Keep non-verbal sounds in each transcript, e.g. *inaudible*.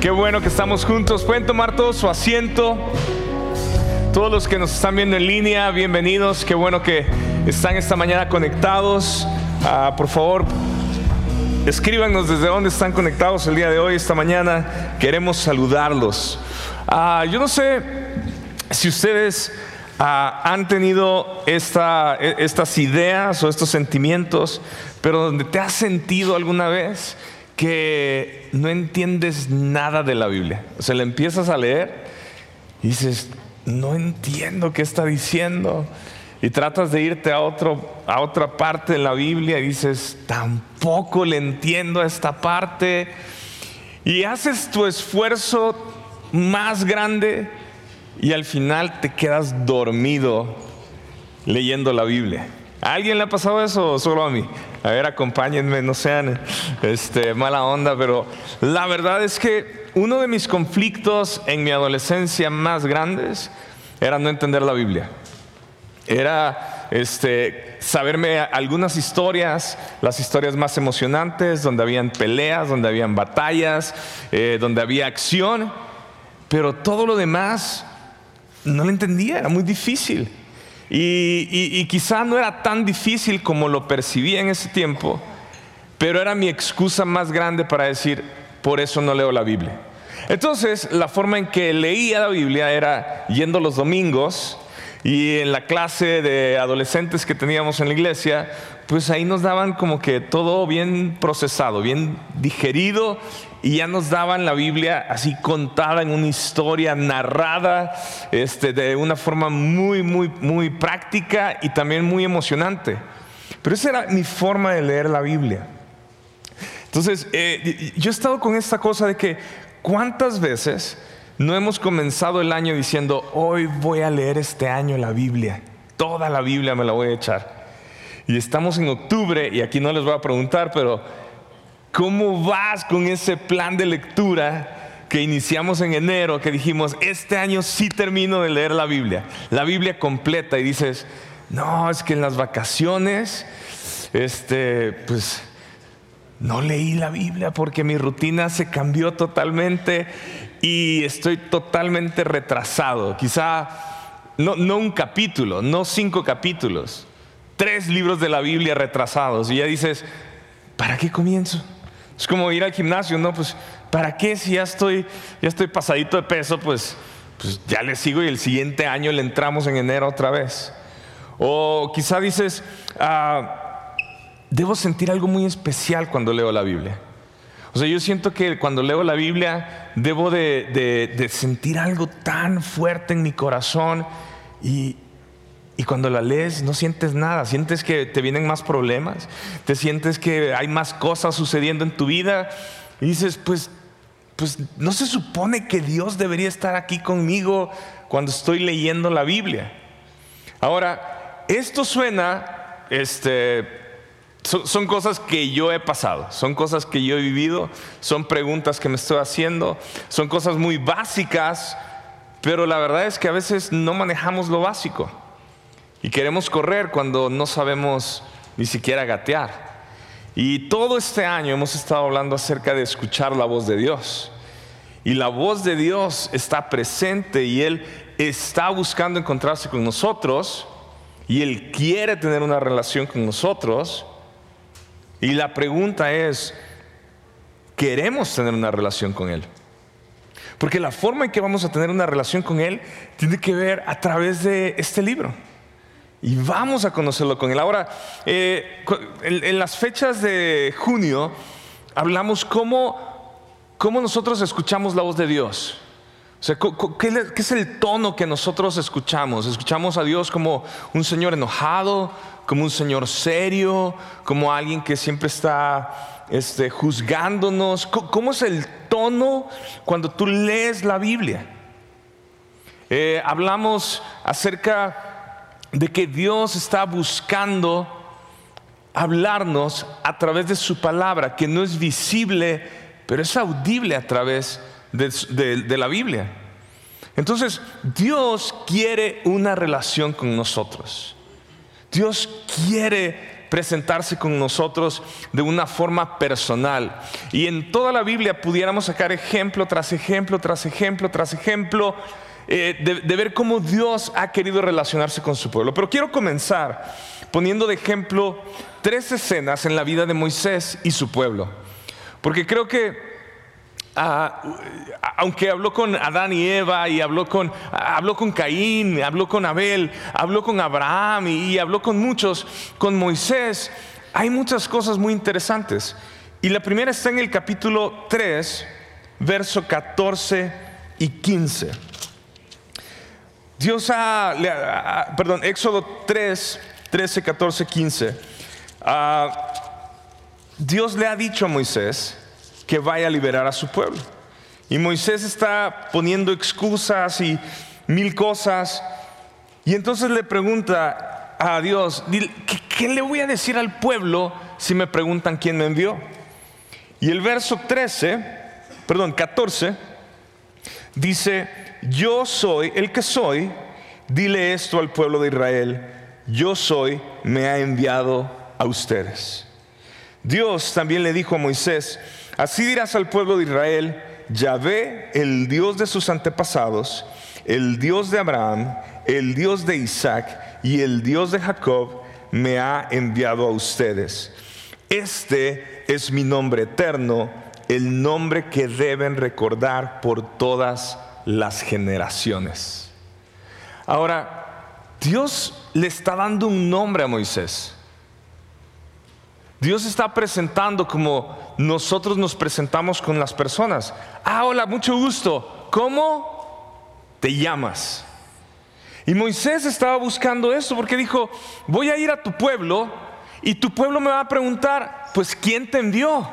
Qué bueno que estamos juntos. Pueden tomar todo su asiento. Todos los que nos están viendo en línea, bienvenidos. Qué bueno que están esta mañana conectados. Ah, por favor, escríbanos desde dónde están conectados el día de hoy, esta mañana. Queremos saludarlos. Ah, yo no sé si ustedes ah, han tenido e, estas ideas o estos sentimientos, pero donde te has sentido alguna vez que no entiendes nada de la Biblia. O sea, le empiezas a leer y dices, no entiendo qué está diciendo. Y tratas de irte a, otro, a otra parte de la Biblia y dices, tampoco le entiendo a esta parte. Y haces tu esfuerzo más grande y al final te quedas dormido leyendo la Biblia. ¿A alguien le ha pasado eso o solo a mí? A ver, acompáñenme, no sean este, mala onda, pero la verdad es que uno de mis conflictos en mi adolescencia más grandes era no entender la Biblia. Era este, saberme algunas historias, las historias más emocionantes, donde habían peleas, donde habían batallas, eh, donde había acción, pero todo lo demás no lo entendía, era muy difícil. Y, quizá no era tan difícil como lo percibía en ese tiempo, pero era mi excusa más grande para decir, por eso no leo la Biblia. Entonces, la forma en que leía la Biblia era yendo los domingos y en la clase de adolescentes que teníamos en la iglesia, pues ahí nos daban como que todo bien procesado, bien digerido y ya nos daban la Biblia así contada en una historia narrada este, de una forma muy, muy, muy práctica y también muy emocionante. Pero esa era mi forma de leer la Biblia. Entonces, eh, yo he estado con esta cosa de que cuántas veces no hemos comenzado el año diciendo, hoy voy a leer este año la Biblia, toda la Biblia me la voy a echar. Y estamos en octubre y aquí no les voy a preguntar, pero ¿cómo vas con ese plan de lectura que iniciamos en enero, que dijimos, este año sí termino de leer la Biblia, la Biblia completa y dices, no, es que en las vacaciones, este, pues no leí la Biblia porque mi rutina se cambió totalmente y estoy totalmente retrasado. Quizá no, un capítulo, no cinco capítulos, tres libros de la Biblia retrasados y ya dices, ¿para qué comienzo? Es como ir al gimnasio, ¿no? Pues, ¿para qué si ya estoy, ya estoy pasadito de peso? Pues, pues ya le sigo y el siguiente año le entramos en enero otra vez. O quizá dices, ah, debo sentir algo muy especial cuando leo la Biblia. Sea, yo siento que cuando leo la Biblia debo de, de sentir algo tan fuerte en mi corazón y, y cuando la lees no sientes nada, sientes que te vienen más problemas, te sientes que hay más cosas sucediendo en tu vida y dices, pues, pues no se supone que Dios debería estar aquí conmigo cuando estoy leyendo la Biblia. Ahora, esto suena, este, son, son, cosas que yo he pasado, son cosas que yo he vivido, son preguntas que me estoy haciendo, son cosas muy básicas, pero la verdad es que a veces no manejamos lo básico. Y queremos correr cuando no sabemos ni siquiera gatear. Y todo este año hemos estado hablando acerca de escuchar la voz de Dios. Y la voz de Dios está presente y Él está buscando encontrarse con nosotros. Y Él quiere tener una relación con nosotros. Y la pregunta es, ¿queremos tener una relación con Él? Porque la forma en que vamos a tener una relación con Él tiene que ver a través de este libro. Y vamos a conocerlo con él. Ahora, eh, en, las fechas de junio, hablamos cómo, cómo nosotros escuchamos la voz de Dios. O sea, ¿qué, es el tono que nosotros escuchamos? ¿Escuchamos a Dios como un Señor enojado, como un Señor serio, como alguien que siempre está este, juzgándonos? ¿Cómo es el tono cuando tú lees la Biblia? Eh, hablamos acerca de que Dios está buscando hablarnos a través de su palabra, que no es visible, pero es audible a través de, la Biblia. Entonces, Dios quiere una relación con nosotros. Dios quiere presentarse con nosotros de una forma personal. Y en toda la Biblia pudiéramos sacar ejemplo tras ejemplo, tras ejemplo, tras ejemplo, eh, de, de ver cómo Dios ha querido relacionarse con su pueblo. Pero quiero comenzar poniendo de ejemplo tres escenas en la vida de Moisés y su pueblo. Porque creo que aunque habló con Adán y Eva y habló con, habló con Caín, habló con Abel, habló con Abraham y, habló con muchos, con Moisés, hay muchas cosas muy interesantes. Y la primera está en el capítulo 3, verso 14 y 15. Dios ha, perdón, Éxodo 3, 13, 14, 15. Dios le ha dicho a Moisés, que vaya a liberar a su pueblo. Y Moisés está poniendo excusas y mil cosas. Y entonces le pregunta a Dios, ¿qué, le voy a decir al pueblo si me preguntan quién me envió? Y el verso 13, perdón, 14, dice, yo soy el que soy, dile esto al pueblo de Israel, yo soy, me ha enviado a ustedes. Dios también le dijo a Moisés, Así dirás al pueblo de Israel, Yahvé, el Dios de sus antepasados, el Dios de Abraham, el Dios de Isaac y el Dios de Jacob, me ha enviado a ustedes. Este es mi nombre eterno, el nombre que deben recordar por todas las generaciones. Ahora, Dios le está dando un nombre a Moisés. Dios está presentando como nosotros nos presentamos con las personas. Ah, hola, mucho gusto. ¿Cómo te llamas? Y Moisés estaba buscando eso porque dijo, voy a ir a tu pueblo y tu pueblo me va a preguntar, pues ¿quién te envió?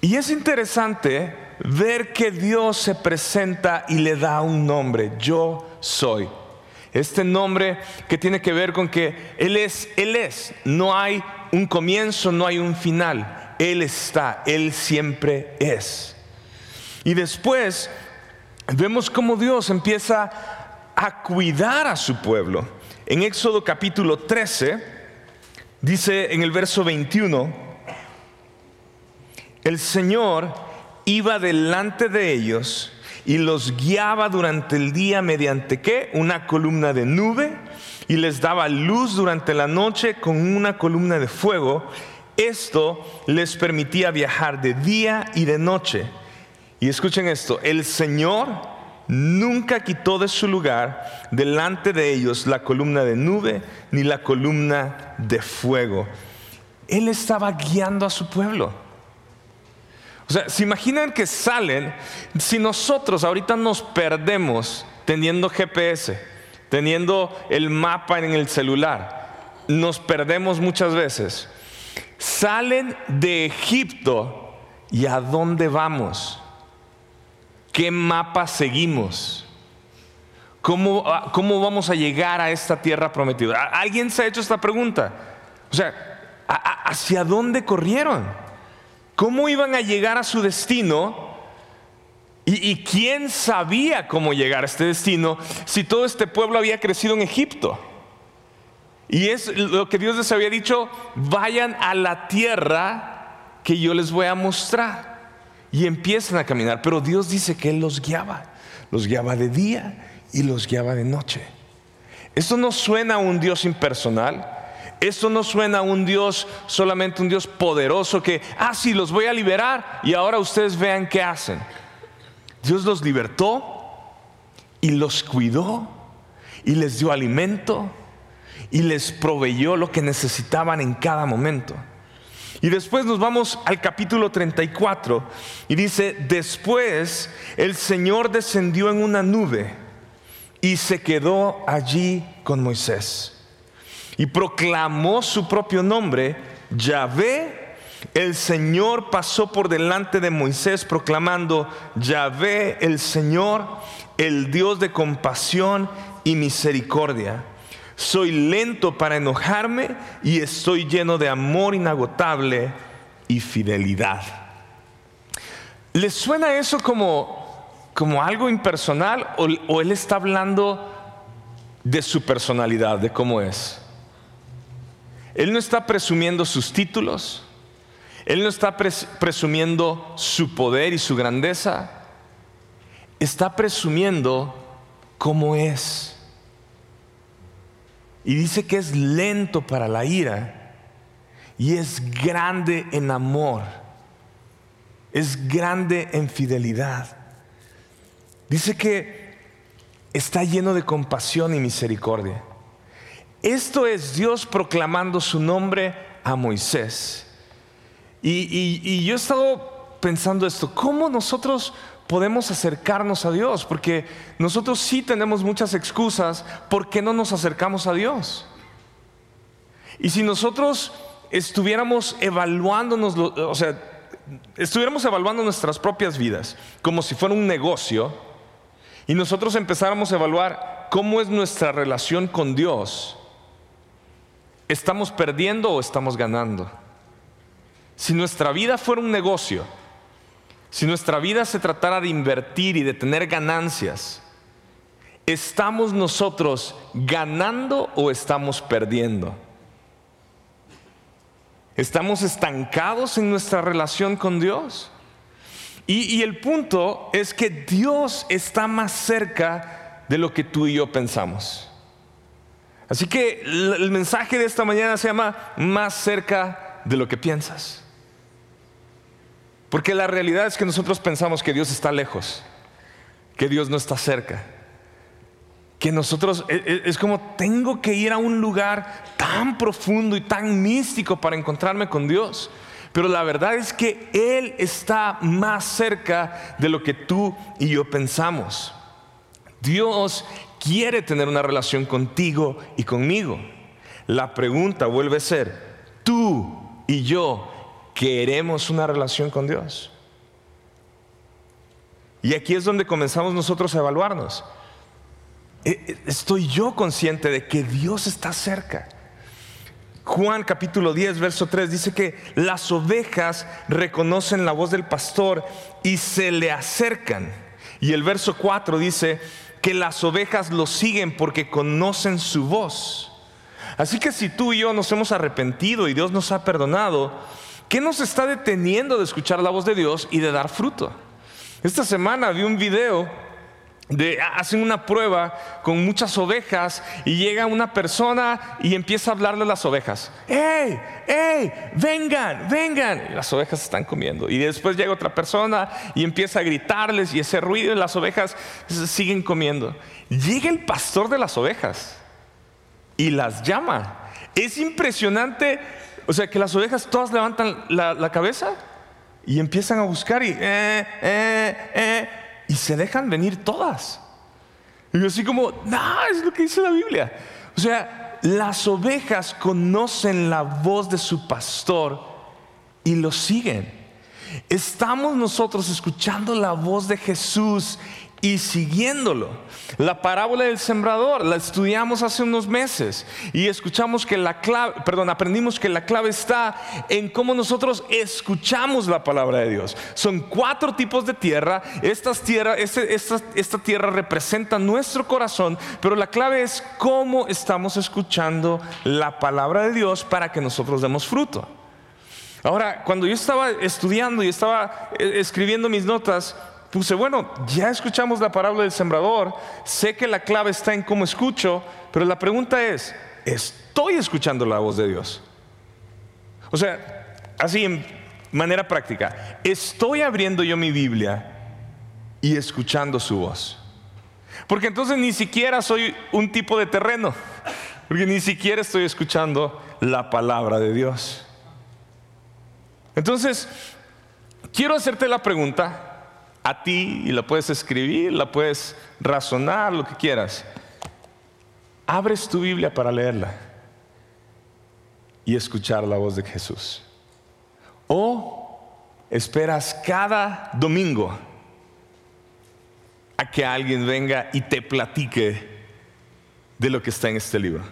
Y es interesante ver que Dios se presenta y le da un nombre, yo soy. Este nombre que tiene que ver con que Él es, Él es, no hay un comienzo, no hay un final. Él está, Él siempre es. Y después vemos cómo Dios empieza a cuidar a su pueblo. En Éxodo capítulo 13, dice en el verso 21, el Señor iba delante de ellos y los guiaba durante el día mediante qué? Una columna de nube y les daba luz durante la noche con una columna de fuego. Esto les permitía viajar de día y de noche. Y escuchen esto, el Señor nunca quitó de su lugar delante de ellos la columna de nube ni la columna de fuego. Él estaba guiando a su pueblo. O sea, se imaginan que salen, si nosotros ahorita nos perdemos teniendo GPS, teniendo el mapa en el celular. Nos perdemos muchas veces. Salen de Egipto y a dónde vamos? ¿Qué mapa seguimos? ¿Cómo, ah, ¿Cómo, vamos a llegar a esta tierra prometida? ¿Alguien se ha hecho esta pregunta? O sea, ¿hacia dónde corrieron? ¿Cómo iban a llegar a su destino ¿Y, quién sabía cómo llegar a este destino si todo este pueblo había crecido en Egipto? Y es lo que Dios les había dicho, vayan a la tierra que yo les voy a mostrar. Y empiezan a caminar, pero Dios dice que Él los guiaba. Los guiaba de día y los guiaba de noche. Esto no suena a un Dios impersonal. Esto no suena a un Dios, solamente un Dios poderoso que, ah, sí, los voy a liberar y ahora ustedes vean qué hacen. Dios los libertó y los cuidó y les dio alimento y les proveyó lo que necesitaban en cada momento. Y después nos vamos al capítulo 34 y dice, después el Señor descendió en una nube y se quedó allí con Moisés y proclamó su propio nombre, Yahvé el Señor pasó por delante de Moisés proclamando, Yahvé el Señor, el Dios de compasión y misericordia. Soy lento para enojarme y estoy lleno de amor inagotable y fidelidad. ¿Les suena eso como, como algo impersonal o, o él está hablando de su personalidad, de cómo es? Él no está presumiendo sus títulos, Él no está presumiendo su poder y su grandeza, está presumiendo cómo es. Y dice que es lento para la ira y es grande en amor, es grande en fidelidad. Dice que está lleno de compasión y misericordia. Esto es Dios proclamando su nombre a Moisés. Y, yo he estado pensando esto, ¿cómo nosotros podemos acercarnos a Dios? Porque nosotros sí tenemos muchas excusas, ¿por qué no nos acercamos a Dios? Y si nosotros estuviéramos evaluándonos, o sea, estuviéramos evaluando nuestras propias vidas como si fuera un negocio, y nosotros empezáramos a evaluar cómo es nuestra relación con Dios, ¿estamos perdiendo o estamos ganando? Si nuestra vida fuera un negocio, si nuestra vida se tratara de invertir y de tener ganancias, ¿estamos nosotros ganando o estamos perdiendo? ¿Estamos estancados en nuestra relación con Dios? Y, el punto es que Dios está más cerca de lo que tú y yo pensamos. Así que el mensaje de esta mañana se llama más cerca de lo que piensas. Porque la realidad es que nosotros pensamos que Dios está lejos, que Dios no está cerca. Que nosotros e, e, es como tengo que ir a un lugar tan profundo y tan místico para encontrarme con Dios. Pero la verdad es que Él está más cerca de lo que tú y yo pensamos. Dios quiere tener una relación contigo y conmigo. La pregunta vuelve a ser, ¿tú y yo queremos una relación con Dios? Y aquí es donde comenzamos nosotros a evaluarnos. E, e, ¿Estoy yo consciente de que Dios está cerca? Juan capítulo 10, verso 3 dice que las ovejas reconocen la voz del pastor y se le acercan. Y el verso 4 dice, que las ovejas lo siguen porque conocen su voz. Así que si tú y yo nos hemos arrepentido y Dios nos ha perdonado, ¿qué nos está deteniendo de escuchar la voz de Dios y de dar fruto? Esta semana vi un video hacen una prueba con muchas ovejas y llega una persona y empieza a hablarle a las ovejas. ¡Ey! ¡Ey! ¡Vengan! ¡Vengan! Y las ovejas están comiendo. Y después llega otra persona y empieza a gritarles y ese ruido y las ovejas siguen comiendo. Llega el pastor de las ovejas y las llama. Es impresionante. O sea, que las ovejas todas levantan la, cabeza y empiezan a buscar y... Eh, eh, eh, y se dejan venir todas. Y así como, no, es lo que dice la Biblia. O sea, las ovejas conocen la voz de su pastor y lo siguen. Estamos nosotros escuchando la voz de Jesús y siguiéndolo. La parábola del sembrador la estudiamos hace unos meses y escuchamos que la clave, perdón, aprendimos que la clave está en cómo nosotros escuchamos la palabra de Dios. Son cuatro tipos de tierra. Estas tierra, este, esta, esta tierra representa nuestro corazón, pero la clave es cómo estamos escuchando la palabra de Dios para que nosotros demos fruto. Ahora, cuando yo estaba estudiando y estaba eh, escribiendo mis notas, puse, bueno, ya escuchamos la parábola del sembrador, sé que la clave está en cómo escucho, pero la pregunta es, ¿estoy escuchando la voz de Dios? O sea, así en manera práctica, ¿estoy abriendo yo mi Biblia y escuchando su voz? Porque entonces ni siquiera soy un tipo de terreno, porque ni siquiera estoy escuchando la palabra de Dios. Entonces, quiero hacerte la pregunta, a ti y la puedes escribir, la puedes razonar, lo que quieras. Abres tu Biblia para leerla y escuchar la voz de Jesús. O esperas cada domingo a que alguien venga y te platique de lo que está en este libro.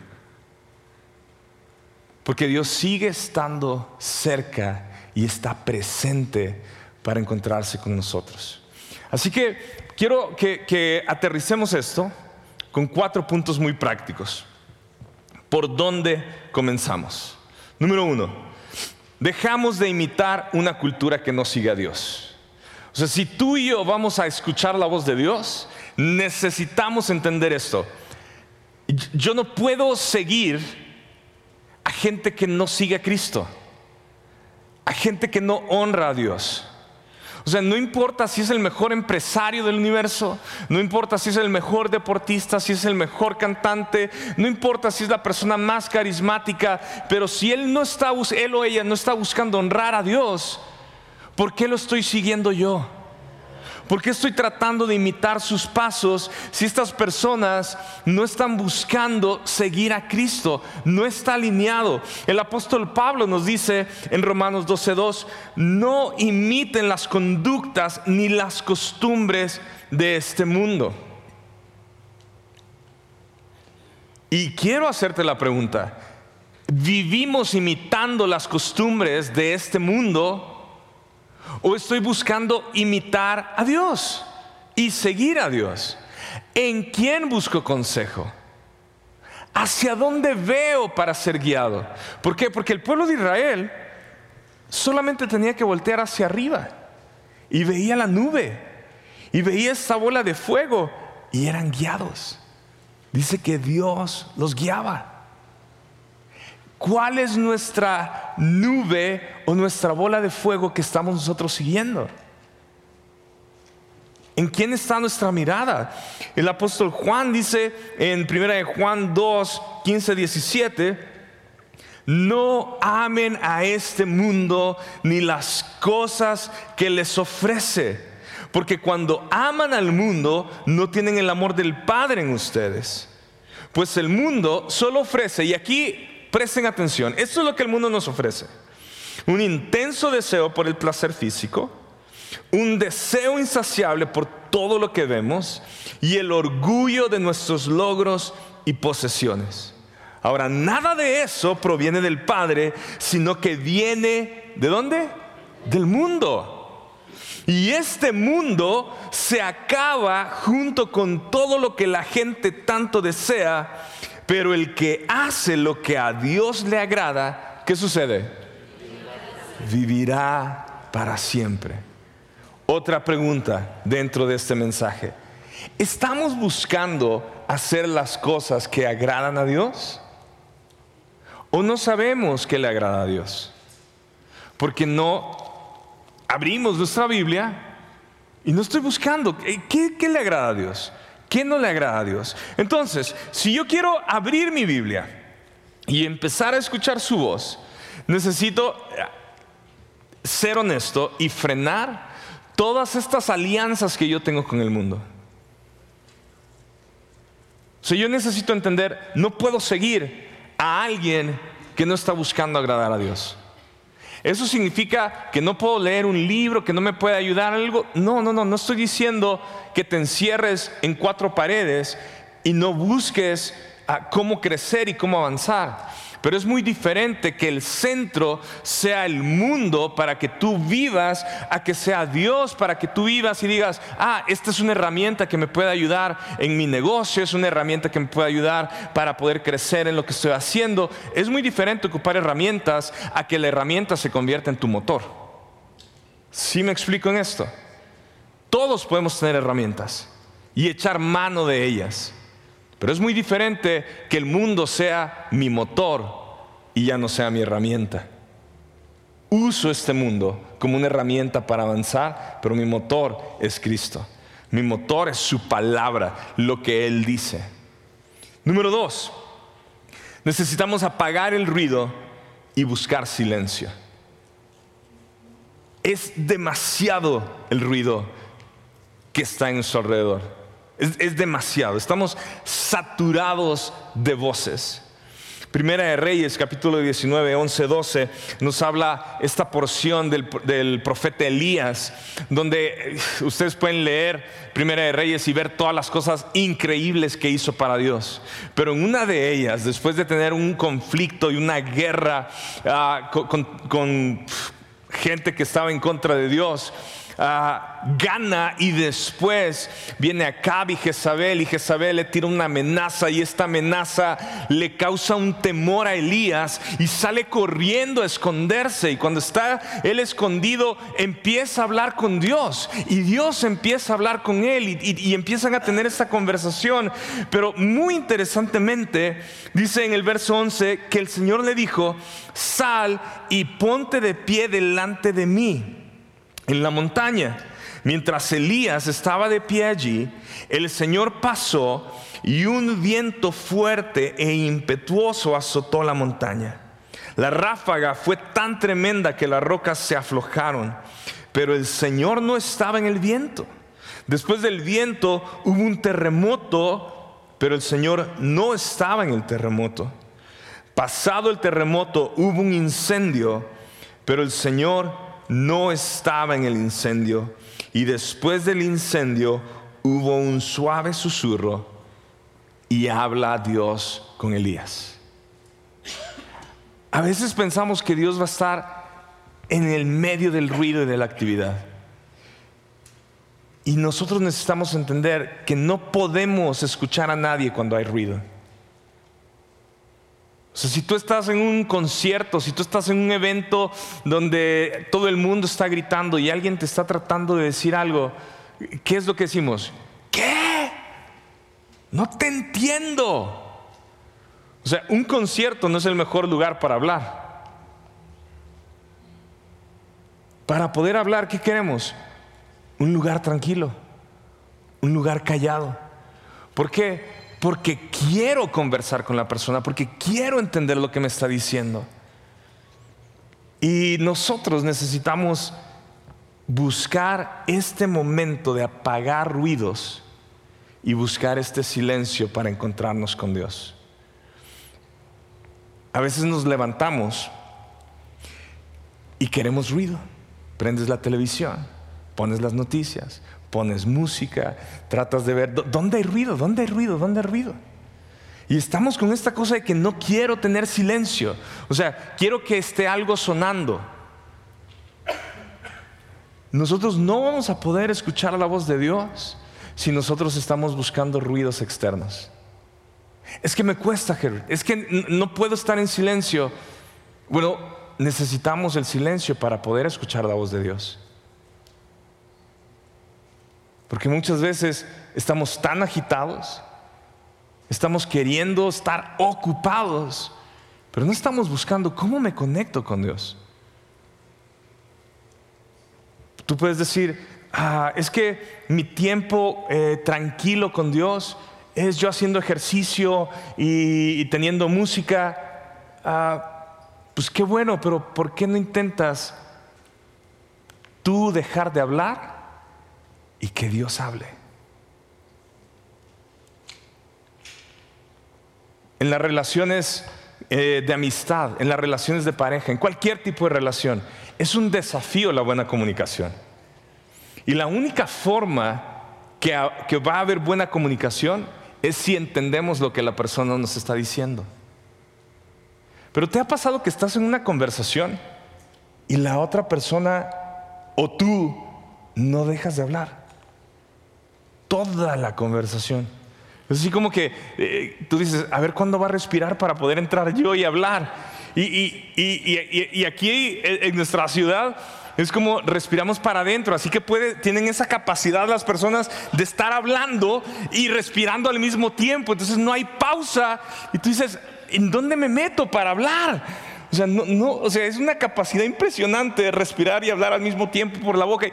Porque Dios sigue estando cerca y está presente para encontrarse con nosotros. Así que quiero que, aterricemos esto con cuatro puntos muy prácticos. ¿Por dónde comenzamos? Número uno, dejamos de imitar una cultura que no sigue a Dios. O sea, si tú y yo vamos a escuchar la voz de Dios, necesitamos entender esto. Yo no puedo seguir a gente que no sigue a Cristo, a gente que no honra a Dios. O sea, no importa si es el mejor empresario del universo, no importa si es el mejor deportista, si es el mejor cantante, no importa si es la persona más carismática, pero si él no está, él o ella no está buscando honrar a Dios, ¿por qué lo estoy siguiendo yo? ¿Por qué estoy tratando de imitar sus pasos si estas personas no están buscando seguir a Cristo? No está alineado. El apóstol Pablo nos dice en Romanos 12:2, no imiten las conductas ni las costumbres de este mundo. Y quiero hacerte la pregunta, ¿vivimos imitando las costumbres de este mundo? ¿O estoy buscando imitar a Dios y seguir a Dios? ¿En quién busco consejo? ¿Hacia dónde veo para ser guiado? ¿Por qué? Porque el pueblo de Israel solamente tenía que voltear hacia arriba y veía la nube y veía esa bola de fuego y eran guiados. Dice que Dios los guiaba. ¿Cuál es nuestra nube o nuestra bola de fuego que estamos nosotros siguiendo? ¿En quién está nuestra mirada? El apóstol Juan dice en 1 Juan 2, 15, 17, no amen a este mundo ni las cosas que les ofrece, porque cuando aman al mundo no tienen el amor del Padre en ustedes. Pues el mundo solo ofrece, y aquí Presten atención, esto es lo que el mundo nos ofrece. Un intenso deseo por el placer físico, un deseo insaciable por todo lo que vemos y el orgullo de nuestros logros y posesiones. Ahora, nada de eso proviene del Padre, sino que viene de dónde? Del mundo. Y este mundo se acaba junto con todo lo que la gente tanto desea pero el que hace lo que a Dios le agrada, ¿qué sucede? Vivirá para siempre. Otra pregunta dentro de este mensaje. ¿Estamos buscando hacer las cosas que agradan a Dios? ¿O no sabemos qué le agrada a Dios? Porque no abrimos nuestra Biblia y no estoy buscando. ¿Qué, qué le agrada a Dios? ¿Qué no le agrada a Dios? Entonces, si yo quiero abrir mi Biblia y empezar a escuchar su voz, necesito eh, ser honesto y frenar todas estas alianzas que yo tengo con el mundo. O sea, yo necesito entender, no puedo seguir a alguien que no está buscando agradar a Dios. ¿Eso significa que no puedo leer un libro, que no me puede ayudar algo? No, no, no, no estoy diciendo que te encierres en cuatro paredes y no busques cómo crecer y cómo avanzar. Pero es muy diferente que el centro sea el mundo para que tú vivas, a que sea Dios para que tú vivas y digas, ah, esta es una herramienta que me puede ayudar en mi negocio, es una herramienta que me puede ayudar para poder crecer en lo que estoy haciendo. Es muy diferente ocupar herramientas a que la herramienta se convierta en tu motor. ¿Sí me explico en esto? Todos podemos tener herramientas y echar mano de ellas. Pero es muy diferente que el mundo sea mi motor y ya no sea mi herramienta. Uso este mundo como una herramienta para avanzar, pero mi motor es Cristo. Mi motor es su palabra, lo que Él dice. Número dos, necesitamos apagar el ruido y buscar silencio. Es demasiado el ruido que está en su alrededor. Es, demasiado. Estamos saturados de voces. Primera de Reyes, capítulo 19, 11, 12, nos habla esta porción del, profeta Elías, donde eh, ustedes pueden leer Primera de Reyes y ver todas las cosas increíbles que hizo para Dios. Pero en una de ellas, después de tener un conflicto y una guerra ah, con gente que estaba en contra de Dios, ah, gana y después viene Acab y Jezabel y Jezabel le tira una amenaza y esta amenaza le causa un temor a Elías y sale corriendo a esconderse y cuando está él escondido empieza a hablar con Dios y Dios empieza a hablar con él y, y empiezan a tener esta conversación. Pero muy interesantemente dice en el verso 11 que el Señor le dijo sal y ponte de pie delante de mí en la montaña. Mientras Elías estaba de pie allí, el Señor pasó y un viento fuerte e impetuoso azotó la montaña. La ráfaga fue tan tremenda que las rocas se aflojaron, pero el Señor no estaba en el viento. Después del viento hubo un terremoto, pero el Señor no estaba en el terremoto. Pasado el terremoto hubo un incendio, pero el Señor no estaba en el incendio. Y después del incendio hubo un suave susurro y habla Dios con Elías. A veces pensamos que Dios va a estar en el medio del ruido y de la actividad. Y nosotros necesitamos entender que no podemos escuchar a nadie cuando hay ruido. O sea, si tú estás en un concierto, si tú estás en un evento donde todo el mundo está gritando y alguien te está tratando de decir algo, ¿qué es lo que decimos? ¿Qué? No te entiendo. O sea, un concierto no es el mejor lugar para hablar. Para poder hablar, ¿qué queremos? Un lugar tranquilo, un lugar callado. ¿Por qué? Porque quiero conversar con la persona, porque quiero entender lo que me está diciendo. Y nosotros necesitamos buscar este momento de apagar ruidos y buscar este silencio para encontrarnos con Dios. A veces nos levantamos y queremos ruido. Prendes la televisión, pones las noticias, pones música, tratas de ver, ¿dónde hay ruido? ¿Dónde hay ruido? ¿Dónde hay ruido? Y estamos con esta cosa de que no quiero tener silencio. O sea, quiero que esté algo sonando. Nosotros no vamos a poder escuchar la voz de Dios si nosotros estamos buscando ruidos externos. Es que me cuesta, Es que no puedo estar en silencio. Bueno, necesitamos el silencio para poder escuchar la voz de Dios. Porque muchas veces estamos tan agitados, estamos queriendo estar ocupados, pero no estamos buscando cómo me conecto con Dios. Tú puedes decir, ah, es que mi tiempo eh, tranquilo con Dios es yo haciendo ejercicio y, teniendo música. Ah, pues qué bueno, pero ¿por qué no intentas tú dejar de hablar y que Dios hable. En las relaciones eh, de amistad, en las relaciones de pareja, en cualquier tipo de relación, es un desafío la buena comunicación. Y la única forma que, que va a haber buena comunicación es si entendemos lo que la persona nos está diciendo. Pero ¿te ha pasado que estás en una conversación y la otra persona o tú no dejas de hablar? Toda la conversación. Es así como que eh, tú dices, a ver cuándo va a respirar para poder entrar yo y hablar. Y, aquí en nuestra ciudad es como respiramos para adentro, así que tienen esa capacidad las personas de estar hablando y respirando al mismo tiempo. Entonces no hay pausa y tú dices, ¿en dónde me meto para hablar? O sea, no, o sea, es una capacidad impresionante de respirar y hablar al mismo tiempo por la boca.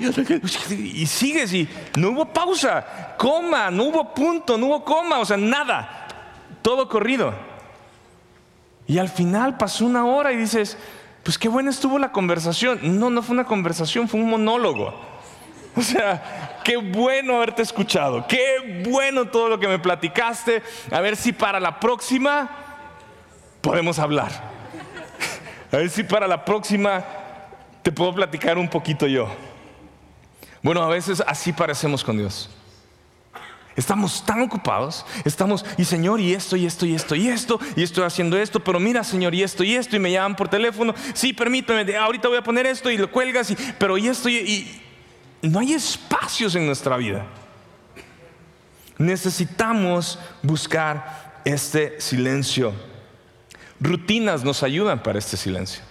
Y, sigues y no hubo pausa, coma, no hubo punto, no hubo coma, o sea, nada. Todo corrido. Y al final pasó una hora y dices, pues qué buena estuvo la conversación. No, no fue una conversación, fue un monólogo. O sea, qué bueno haberte escuchado, qué bueno todo lo que me platicaste. A ver si para la próxima podemos hablar. A ver si para la próxima te puedo platicar un poquito yo. Bueno, a veces así parecemos con Dios. Estamos tan ocupados, estamos, y Señor, y esto, y esto, y esto, y esto, y estoy haciendo esto, pero mira, Señor, y esto, y esto, y me llaman por teléfono, sí, permíteme, ahorita voy a poner esto, y lo cuelgas, y, pero y esto, y, no hay espacios en nuestra vida. Necesitamos buscar este silencio. Rutinas nos ayudan para este silencio.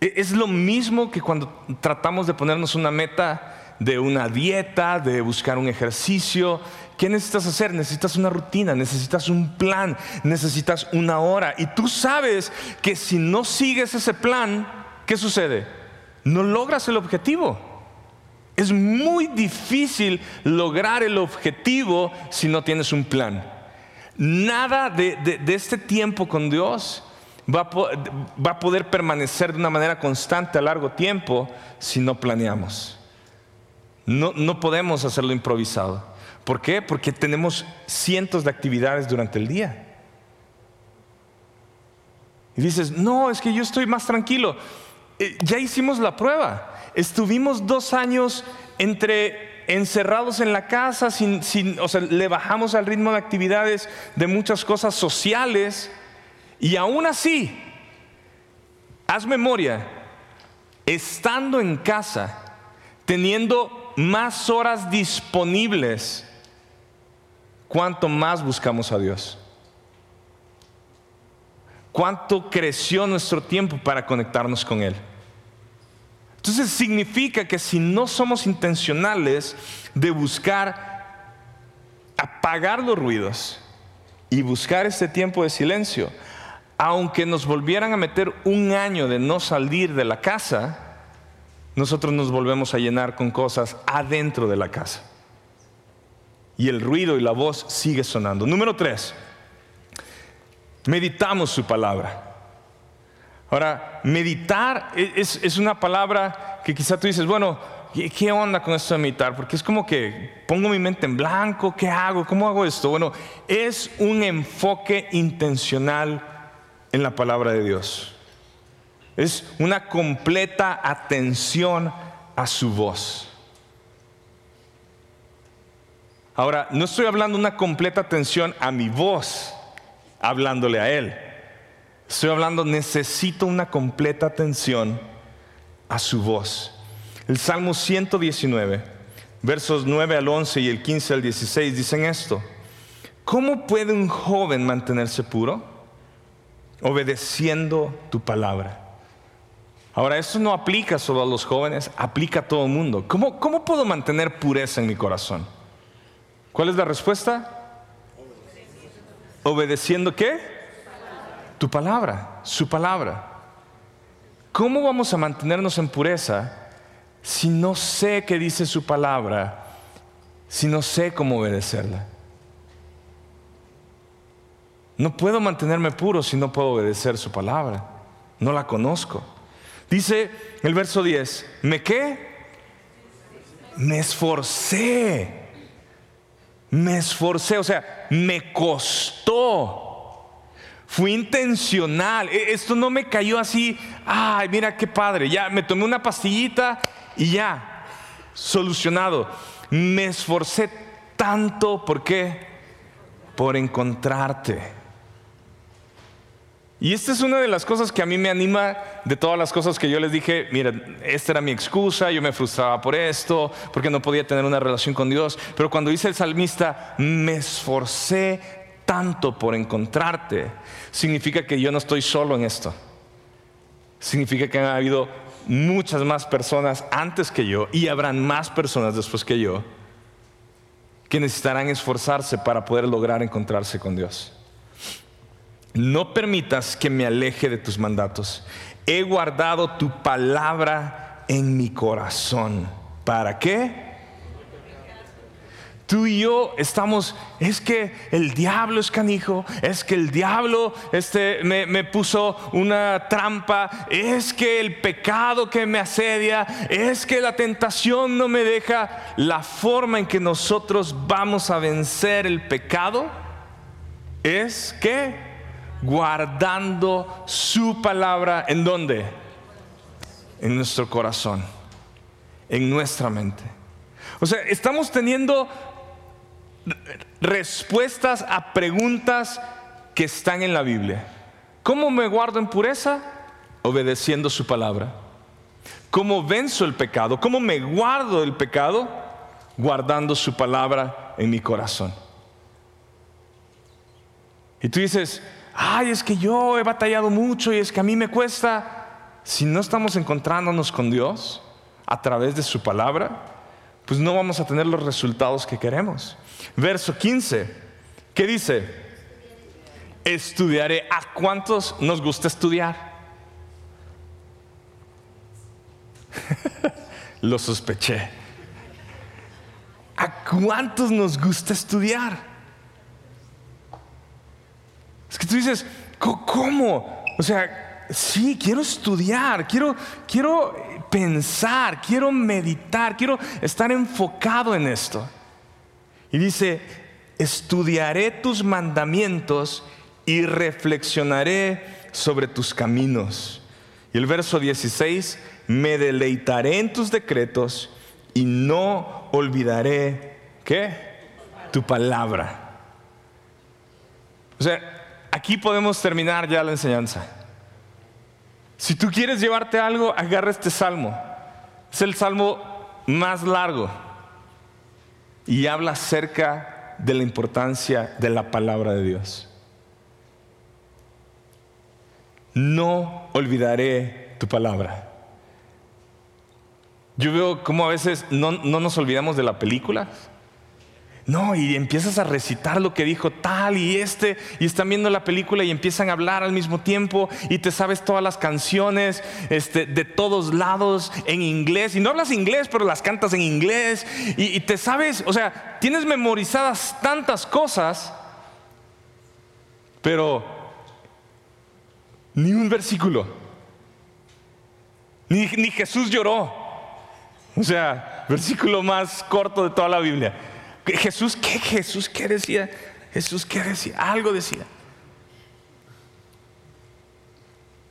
E, es lo mismo que cuando tratamos de ponernos una meta de una dieta, de buscar un ejercicio. ¿Qué necesitas hacer? Necesitas una rutina, necesitas un plan, necesitas una hora. Y tú sabes que si no sigues ese plan, ¿qué sucede? No logras el objetivo. Es muy difícil lograr el objetivo si no tienes un plan. Nada de, este tiempo con Dios va a, poder permanecer de una manera constante a largo tiempo si no planeamos. No, no podemos hacerlo improvisado. ¿Por qué? Porque tenemos cientos de actividades durante el día. Y dices, no, es que yo estoy más tranquilo. Eh, ya hicimos la prueba. Estuvimos dos años entre encerrados en la casa, sin, sin, o sea, le bajamos al ritmo de actividades de muchas cosas sociales y aún así, haz memoria, estando en casa, teniendo más horas disponibles, cuánto más buscamos a Dios. Cuánto creció nuestro tiempo para conectarnos con Él. Entonces significa que si no somos intencionales de buscar apagar los ruidos y buscar este tiempo de silencio, aunque nos volvieran a meter un año de no salir de la casa, nosotros nos volvemos a llenar con cosas adentro de la casa. Y el ruido y la voz sigue sonando. Número tres, meditamos su palabra. Ahora, meditar es, una palabra que quizá tú dices, bueno, ¿qué onda con esto de meditar? Porque es como que pongo mi mente en blanco, ¿qué hago? ¿Cómo hago esto? Bueno, es un enfoque intencional en la palabra de Dios. Es una completa atención a su voz. Ahora, no estoy hablando una completa atención a mi voz, hablándole a Él. Estoy hablando, necesito una completa atención a su voz. El Salmo 119, versos 9 al 11 y el 15 al 16 dicen esto. ¿Cómo puede un joven mantenerse puro? Obedeciendo tu palabra. Ahora, esto no aplica solo a los jóvenes, aplica a todo el mundo. ¿Cómo, ¿Cómo puedo mantener pureza en mi corazón? ¿Cuál es la respuesta? ¿Obedeciendo qué? Tu palabra, su palabra. ¿Cómo vamos a mantenernos en pureza si no sé qué dice su palabra, si no sé cómo obedecerla? No puedo mantenerme puro si no puedo obedecer su palabra. No la conozco. Dice el verso 10, ¿me qué? Me esforcé. Me esforcé, o sea, me costó Fui intencional. E, esto no me cayó así, ay, mira qué padre. Ya me tomé una pastillita y ya, solucionado. Me esforcé tanto, ¿por qué? Por encontrarte. Y esta es una de las cosas que a mí me anima de todas las cosas que yo les dije, mira, esta era mi excusa, yo me frustraba por esto, porque no podía tener una relación con Dios. Pero cuando dice el salmista, me esforcé tanto por encontrarte, significa que yo no estoy solo en esto. Significa que han habido muchas más personas antes que yo y habrán más personas después que yo que necesitarán esforzarse para poder lograr encontrarse con Dios. No permitas que me aleje de tus mandatos. He guardado tu palabra en mi corazón. ¿Para qué? Tú y yo estamos, es que el diablo es canijo, es que el diablo este, me, me puso una trampa, es que el pecado que me asedia, es que la tentación no me deja. La forma en que nosotros vamos a vencer el pecado es que guardando su palabra en dónde? En nuestro corazón, en nuestra mente. O sea, estamos teniendo respuestas a preguntas que están en la Biblia. ¿Cómo me guardo en pureza? Obedeciendo su palabra. ¿Cómo venzo el pecado? ¿Cómo me guardo el pecado? Guardando su palabra en mi corazón. Y tú dices, ay, es que yo he batallado mucho y es que a mí me cuesta. Si no estamos encontrándonos con Dios a través de su palabra, pues no vamos a tener los resultados que queremos. Verso 15, ¿qué dice? Estudiaré. ¿A cuántos nos gusta estudiar? *laughs* Lo sospeché. ¿A cuántos nos gusta estudiar? Es que tú dices, ¿cómo? O sea, sí, quiero estudiar, quiero, quiero pensar, quiero meditar, quiero estar enfocado en esto. Y dice, estudiaré tus mandamientos y reflexionaré sobre tus caminos. Y el verso 16 me deleitaré en tus decretos y no olvidaré, ¿qué? Tu palabra. O sea, aquí podemos terminar ya la enseñanza. Si tú quieres llevarte algo, agarra este salmo. Es el salmo más largo y habla acerca de la importancia de la palabra de Dios. No olvidaré tu palabra. Yo veo cómo a veces no, nos olvidamos de la película. No, y empiezas a recitar lo que dijo tal y este, y están viendo la película y empiezan a hablar al mismo tiempo, y te sabes todas las canciones este, de todos lados en inglés, y no hablas inglés, pero las cantas en inglés, y, te sabes, o sea, tienes memorizadas tantas cosas, pero ni un versículo, ni, ni Jesús lloró. O sea, versículo más corto de toda la Biblia. Jesús, ¿qué? Jesús, ¿qué decía? Jesús, ¿qué decía? Algo decía.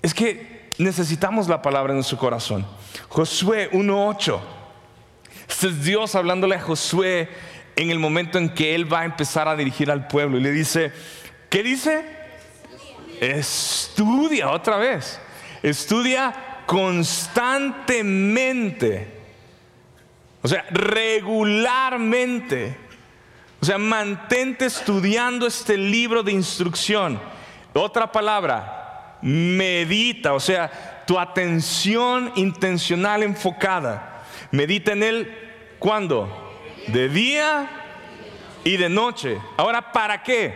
Es que necesitamos la palabra en su corazón. Josué 1.8. Este es Dios hablándole a Josué en el momento en que él va a empezar a dirigir al pueblo. Y le dice, ¿qué dice? Estudia otra vez. Estudia constantemente o sea, regularmente. O sea, mantente estudiando este libro de instrucción. Otra palabra, medita, o sea, tu atención intencional enfocada. Medita en él cuando? De día y de noche. Ahora, ¿para qué?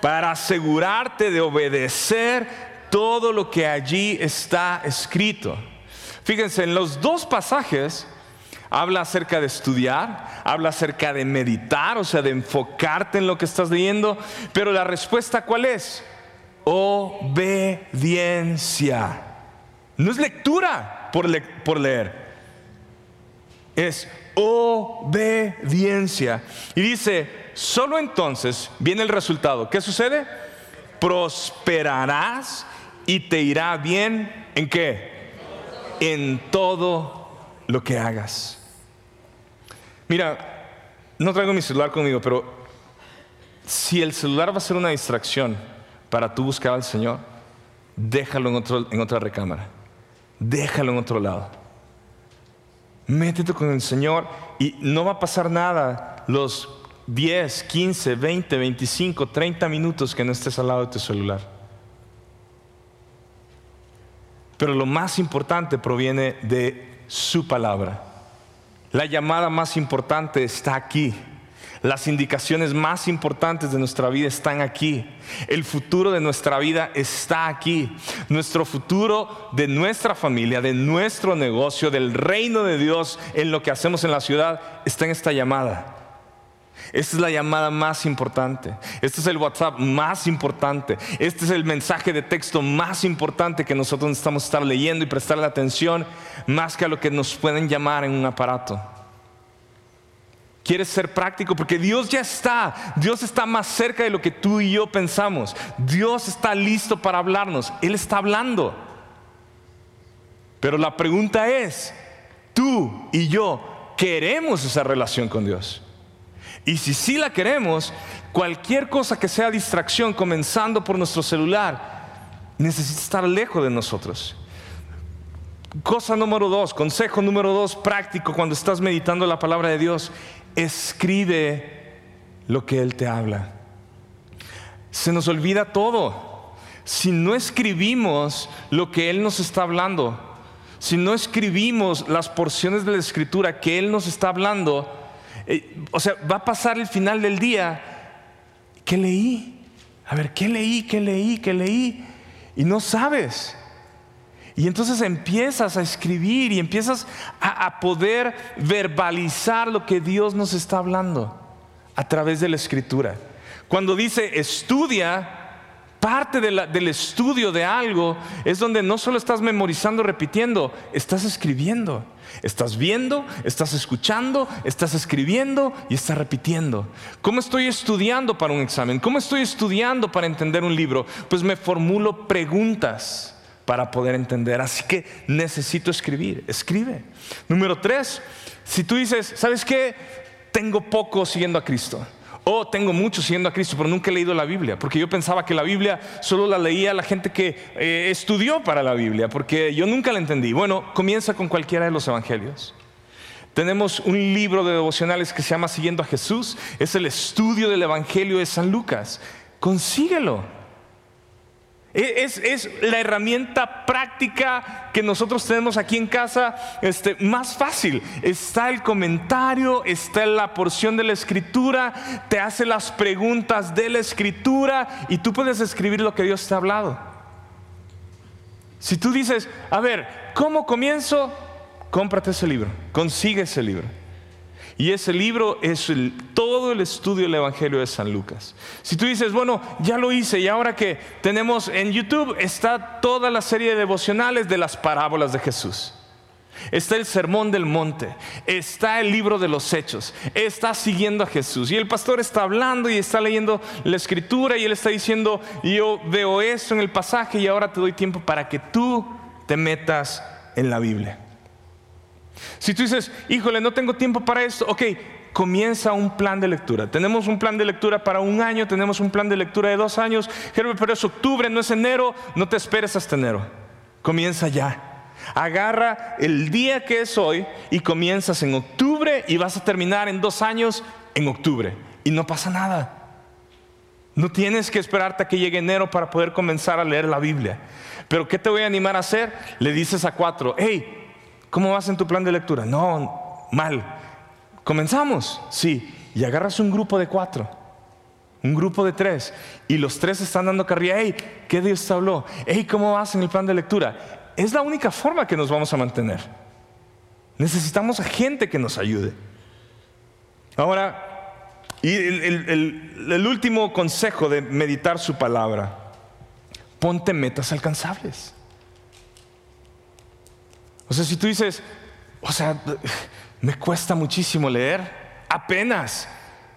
Para asegurarte de obedecer todo lo que allí está escrito. Fíjense, en los dos pasajes habla acerca de estudiar, habla acerca de meditar, o sea, de enfocarte en lo que estás leyendo, pero la respuesta cuál es? Obediencia. No es lectura por, por leer, es obediencia. Y dice, solo entonces viene el resultado. ¿Qué sucede? Prosperarás y te irá bien en qué? En todo lo que hagas. Mira, no traigo mi celular conmigo, pero si el celular va a ser una distracción para tú buscar al Señor, déjalo en, otro, en otra recámara. Déjalo en otro lado. Métete con el Señor y no va a pasar nada los 10, 15, 20, 25, 30 minutos que no estés al lado de tu celular. Pero lo más importante proviene de su palabra. La llamada más importante está aquí. Las indicaciones más importantes de nuestra vida están aquí. El futuro de nuestra vida está aquí. Nuestro futuro de nuestra familia, de nuestro negocio, del reino de Dios en lo que hacemos en la ciudad está en esta llamada. Esta es la llamada más importante. Este es el WhatsApp más importante. Este es el mensaje de texto más importante que nosotros necesitamos estar leyendo y prestarle atención más que a lo que nos pueden llamar en un aparato. Quieres ser práctico porque Dios ya está. Dios está más cerca de lo que tú y yo pensamos. Dios está listo para hablarnos. Él está hablando. Pero la pregunta es, tú y yo queremos esa relación con Dios. Y si sí la queremos, cualquier cosa que sea distracción, comenzando por nuestro celular, necesita estar lejos de nosotros. Cosa número dos, consejo número dos práctico cuando estás meditando la palabra de Dios, escribe lo que Él te habla. Se nos olvida todo. Si no escribimos lo que Él nos está hablando, si no escribimos las porciones de la escritura que Él nos está hablando, eh, o sea, va a pasar el final del día, ¿qué leí? A ver, ¿qué leí? ¿Qué leí? ¿Qué leí? Y no sabes. Y entonces empiezas a escribir y empiezas a, a, poder verbalizar lo que Dios nos está hablando a través de la escritura. Cuando dice estudia, parte del estudio de algo es donde no solo estás memorizando, repitiendo, estás escribiendo. Estás viendo, estás escuchando, estás escribiendo y estás repitiendo. ¿Cómo estoy estudiando para un examen? ¿Cómo estoy estudiando para entender un libro? Pues me formulo preguntas para poder entender. Así que necesito escribir. Escribe. Número tres, si tú dices, ¿sabes qué? Tengo poco siguiendo a Cristo. Oh, tengo mucho siguiendo a Cristo, pero nunca he leído la Biblia, porque yo pensaba que la Biblia solo la leía la gente que eh, estudió para la Biblia, porque yo nunca la entendí. Bueno, comienza con cualquiera de los evangelios. Tenemos un libro de devocionales que se llama Siguiendo a Jesús, es el estudio del Evangelio de San Lucas. Consíguelo. Es, la herramienta práctica que nosotros tenemos aquí en casa este, más fácil. Está el comentario, está la porción de la escritura, te hace las preguntas de la escritura y tú puedes escribir lo que Dios te ha hablado. Si tú dices, a ver, ¿cómo comienzo? Cómprate ese libro, consigue ese libro. Y ese libro es todo el estudio del Evangelio de San Lucas. Si tú dices, bueno, ya lo hice y ahora que tenemos en YouTube está toda la serie de devocionales de las parábolas de Jesús. Está el sermón del monte, está el libro de los hechos, está siguiendo a Jesús. Y el pastor está hablando y está leyendo la escritura y él está diciendo, yo veo esto en el pasaje y ahora te doy tiempo para que tú te metas en la Biblia. Si tú dices, híjole, no tengo tiempo para esto, ok, comienza un plan de lectura. Tenemos un plan de lectura para un año, tenemos un plan de lectura de dos años, pero es octubre, no es enero, no te esperes hasta enero. Comienza ya. Agarra el día que es hoy y comienzas en octubre y vas a terminar en dos años en octubre. Y no pasa nada. No tienes que esperarte a que llegue enero para poder comenzar a leer la Biblia. Pero ¿qué te voy a animar a hacer? Le dices a cuatro, hey, ¿Cómo vas en tu plan de lectura? No, mal. ¿Comenzamos? Sí. Y agarras un grupo de cuatro, un grupo de tres, y los tres están dando carrilla. Hey, ¿qué Dios te habló? Hey, ¿cómo vas en el plan de lectura? Es la única forma que nos vamos a mantener. Necesitamos a gente que nos ayude. Ahora, y el, el último consejo de meditar su palabra, ponte metas alcanzables. O sea, si tú dices, o sea, me cuesta muchísimo leer, apenas.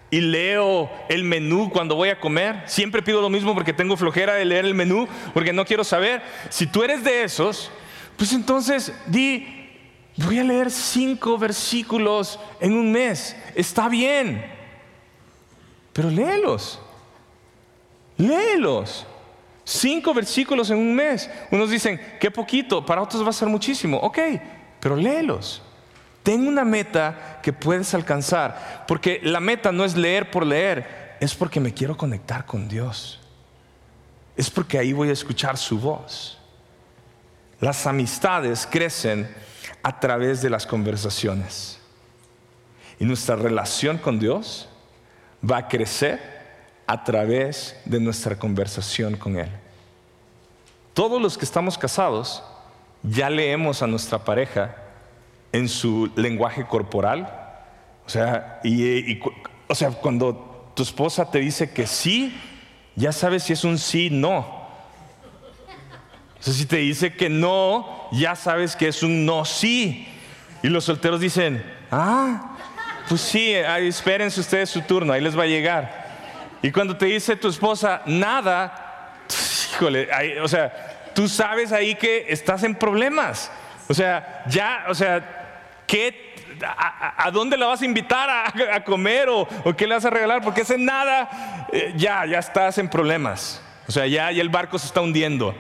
Y leo el menú cuando voy a comer. Siempre pido lo mismo porque tengo flojera de leer el menú, porque no quiero saber. Si tú eres de esos, pues entonces di, voy a leer cinco versículos en un mes. Está bien. Pero léelos. Léelos. Cinco versículos en un mes. Unos dicen, qué poquito, para otros va a ser muchísimo. Ok, pero léelos. Ten una meta que puedes alcanzar, porque la meta no es leer por leer, es porque me quiero conectar con Dios. Es porque ahí voy a escuchar su voz. Las amistades crecen a través de las conversaciones. Y nuestra relación con Dios va a crecer a través de nuestra conversación con Él. Todos los que estamos casados ya leemos a nuestra pareja en su lenguaje corporal. O sea, y, o sea, cuando tu esposa te dice que sí, ya sabes si es un sí, no. O sea, si te dice que no, ya sabes que es un no, sí. Y los solteros dicen, ah, pues sí, espérense ustedes su turno, ahí les va a llegar. Y cuando te dice tu esposa nada, híjole, o sea, tú sabes ahí que estás en problemas. O sea, ya, o sea, ¿qué, a, dónde la vas a invitar a, comer o, qué le vas a regalar? Porque ese nada, eh, ya, ya estás en problemas. O sea, ya, ya el barco se está hundiendo.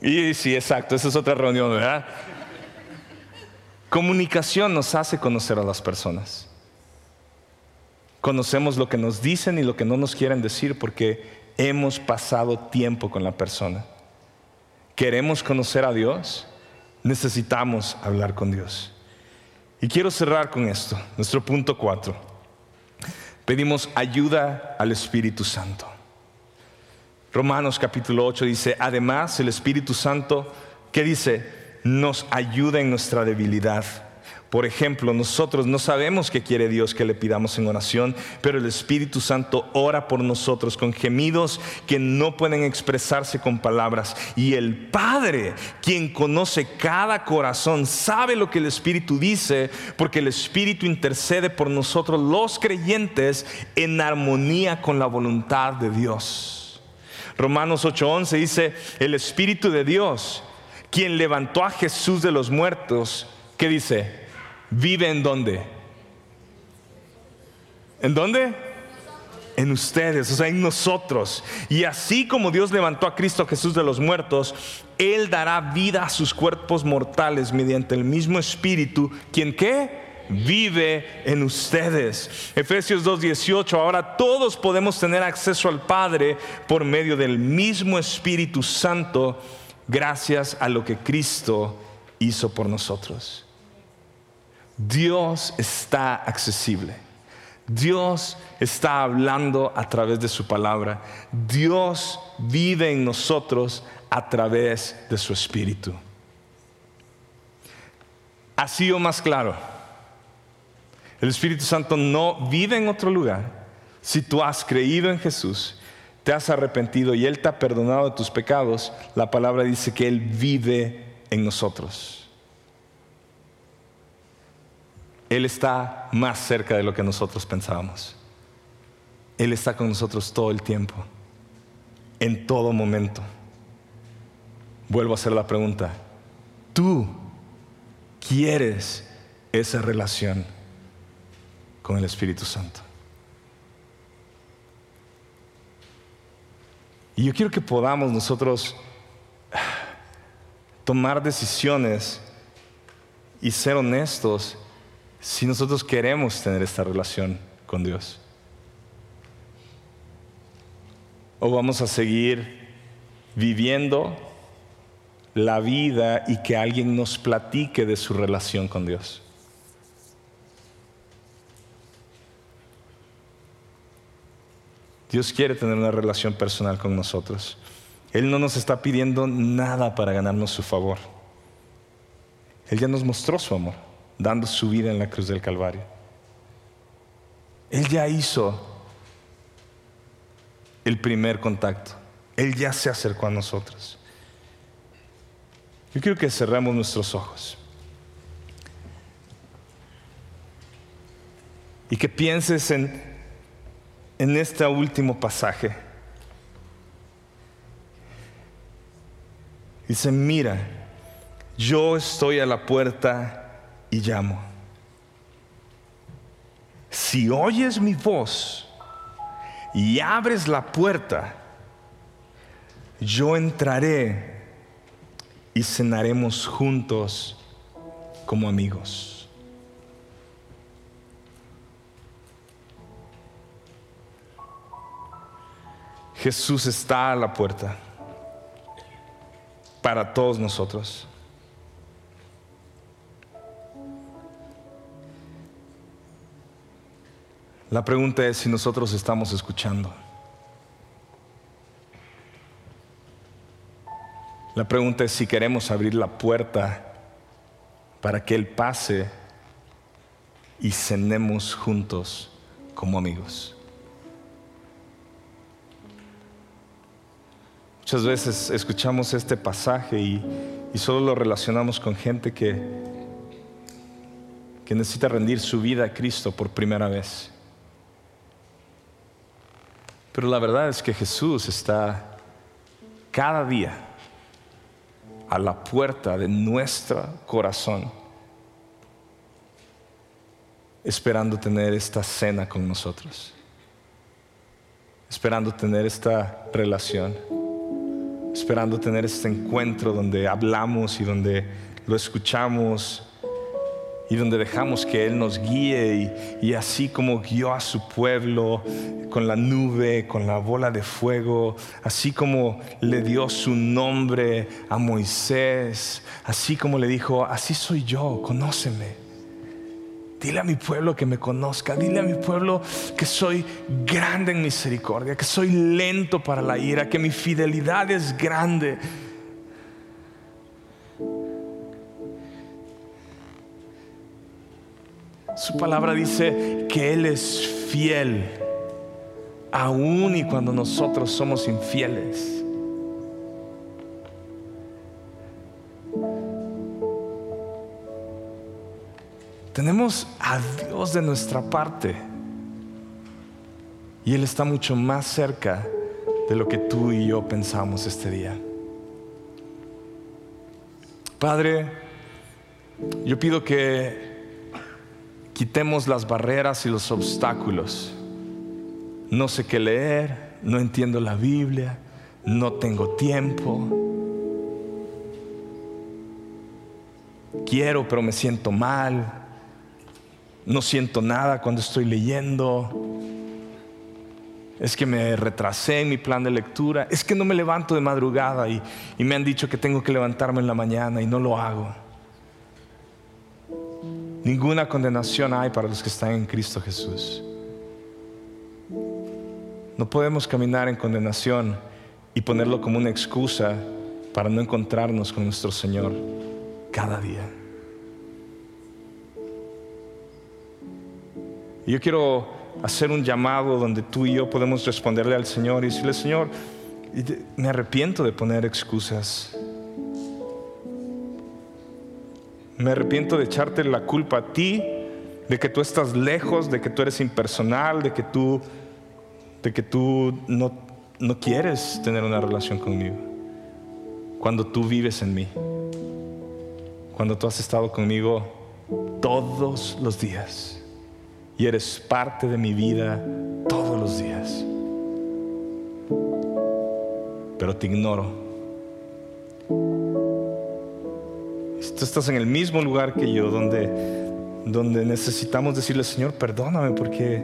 Y sí, exacto, esa es otra reunión, ¿verdad? Comunicación nos hace conocer a las personas. Conocemos lo que nos dicen y lo que no nos quieren decir porque hemos pasado tiempo con la persona. Queremos conocer a Dios, necesitamos hablar con Dios. Y quiero cerrar con esto, nuestro punto cuatro. Pedimos ayuda al Espíritu Santo. Romanos capítulo 8 dice, además el Espíritu Santo, ¿qué dice? Nos ayuda en nuestra debilidad. Por ejemplo, nosotros no sabemos qué quiere Dios que le pidamos en oración, pero el Espíritu Santo ora por nosotros con gemidos que no pueden expresarse con palabras. Y el Padre, quien conoce cada corazón, sabe lo que el Espíritu dice, porque el Espíritu intercede por nosotros los creyentes en armonía con la voluntad de Dios. Romanos 8:11 dice, el Espíritu de Dios, quien levantó a Jesús de los muertos, ¿qué dice? Vive en dónde? ¿En dónde? En ustedes, o sea, en nosotros. Y así como Dios levantó a Cristo Jesús de los muertos, Él dará vida a sus cuerpos mortales mediante el mismo Espíritu, quien qué? vive en ustedes. Efesios 2.18, ahora todos podemos tener acceso al Padre por medio del mismo Espíritu Santo, gracias a lo que Cristo hizo por nosotros. Dios está accesible. Dios está hablando a través de su palabra. Dios vive en nosotros a través de su Espíritu. Así o más claro. El Espíritu Santo no vive en otro lugar. Si tú has creído en Jesús, te has arrepentido y Él te ha perdonado de tus pecados, la palabra dice que Él vive en nosotros. Él está más cerca de lo que nosotros pensábamos. Él está con nosotros todo el tiempo, en todo momento. Vuelvo a hacer la pregunta, ¿tú quieres esa relación? con el Espíritu Santo. Y yo quiero que podamos nosotros tomar decisiones y ser honestos si nosotros queremos tener esta relación con Dios. O vamos a seguir viviendo la vida y que alguien nos platique de su relación con Dios. Dios quiere tener una relación personal con nosotros. Él no nos está pidiendo nada para ganarnos su favor. Él ya nos mostró su amor, dando su vida en la cruz del Calvario. Él ya hizo el primer contacto. Él ya se acercó a nosotros. Yo quiero que cerremos nuestros ojos. Y que pienses en en este último pasaje. Dice, mira, yo estoy a la puerta y llamo. Si oyes mi voz y abres la puerta, yo entraré y cenaremos juntos como amigos. Jesús está a la puerta para todos nosotros. La pregunta es si nosotros estamos escuchando. La pregunta es si queremos abrir la puerta para que Él pase y cenemos juntos como amigos. Muchas veces escuchamos este pasaje y, solo lo relacionamos con gente que, que necesita rendir su vida a Cristo por primera vez. Pero la verdad es que Jesús está cada día a la puerta de nuestro corazón, esperando tener esta cena con nosotros, esperando tener esta relación. esperando tener este encuentro donde hablamos y donde lo escuchamos y donde dejamos que Él nos guíe y, así como guió a su pueblo con la nube, con la bola de fuego, así como le dio su nombre a Moisés, así como le dijo, así soy yo, conóceme. Dile a mi pueblo que me conozca. Dile a mi pueblo que soy grande en misericordia, que soy lento para la ira, que mi fidelidad es grande. Su palabra dice que Él es fiel, aun y cuando nosotros somos infieles. Tenemos a Dios de nuestra parte. Y Él está mucho más cerca de lo que tú y yo pensamos este día. Padre, yo pido que quitemos las barreras y los obstáculos. No sé qué leer, no entiendo la Biblia, no tengo tiempo. Quiero, pero me siento mal no siento nada cuando estoy leyendo, es que me retrasé en mi plan de lectura, es que no me levanto de madrugada y, me han dicho que tengo que levantarme en la mañana y no lo hago. Ninguna condenación hay para los que están en Cristo Jesús. No podemos caminar en condenación y ponerlo como una excusa para no encontrarnos con nuestro Señor cada día. yo quiero hacer un llamado donde tú y yo podemos responderle al Señor y decirle, Señor, me arrepiento de poner excusas. Me arrepiento de echarte la culpa a ti, de que tú estás lejos, de que tú eres impersonal, de que tú, de que tú no, no quieres tener una relación conmigo. Cuando tú vives en mí, cuando tú has estado conmigo todos los días y eres parte de mi vida todos los días. Pero te ignoro. Estás en el mismo lugar que yo, donde, donde necesitamos decirle, Señor, perdóname porque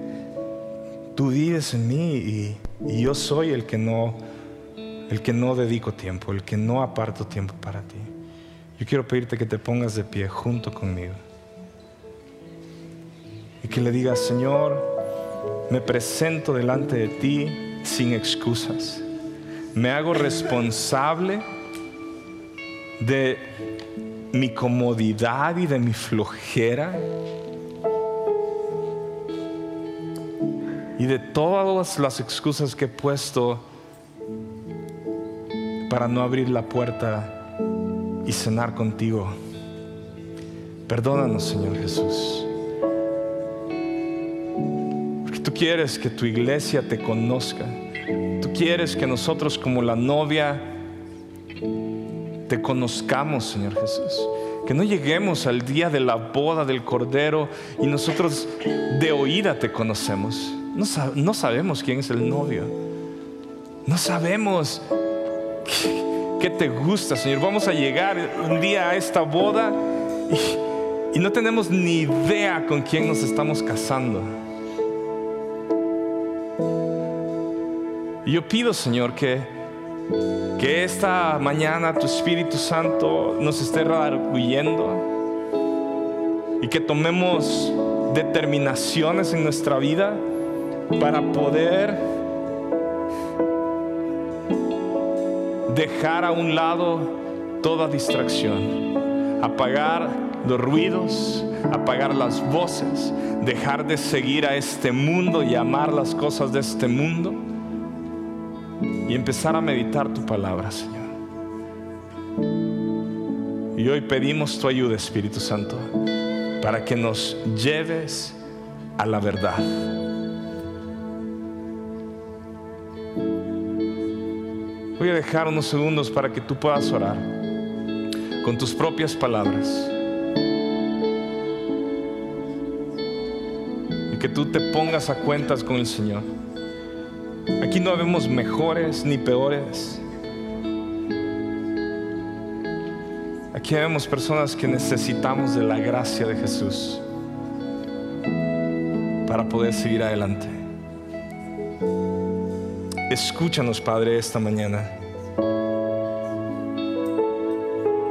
tú vives en mí y, y yo soy el que no, el que no dedico tiempo, el que no aparto tiempo para ti. Yo quiero pedirte que te pongas de pie junto conmigo y que le digas, Señor, me presento delante de ti sin excusas. Me hago responsable de mi comodidad y de mi flojera y de todas las excusas que he puesto para no abrir la puerta y cenar contigo. Perdónanos, Señor Jesús quieres que tu iglesia te conozca. Tú quieres que nosotros como la novia te conozcamos, Señor Jesús. Que no lleguemos al día de la boda del Cordero y nosotros de oída te conocemos. No, sabemos quién es el novio. No sabemos qué, te gusta, Señor. Vamos a llegar un día a esta boda y, y no tenemos ni idea con quién nos estamos casando. Y yo pido, Señor, que, que esta mañana tu Espíritu Santo nos esté redarguyendo y que tomemos determinaciones en nuestra vida para poder dejar a un lado toda distracción, apagar los ruidos, apagar las voces, dejar de seguir a este mundo y amar las cosas de este mundo y empezar a meditar tu palabra, Señor. Y hoy pedimos tu ayuda, Espíritu Santo, para que nos lleves a la verdad. Voy a dejar unos segundos para que tú puedas orar con tus propias palabras. Y que tú te pongas a cuentas con el Señor. Aquí no vemos mejores ni peores. aquí vemos personas que necesitamos de la gracia de Jesús para poder seguir adelante. Escúchanos, Padre, esta mañana.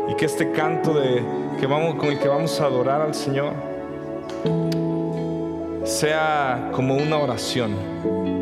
Y que este canto de, que vamos, con el que vamos a adorar al Señor sea como una oración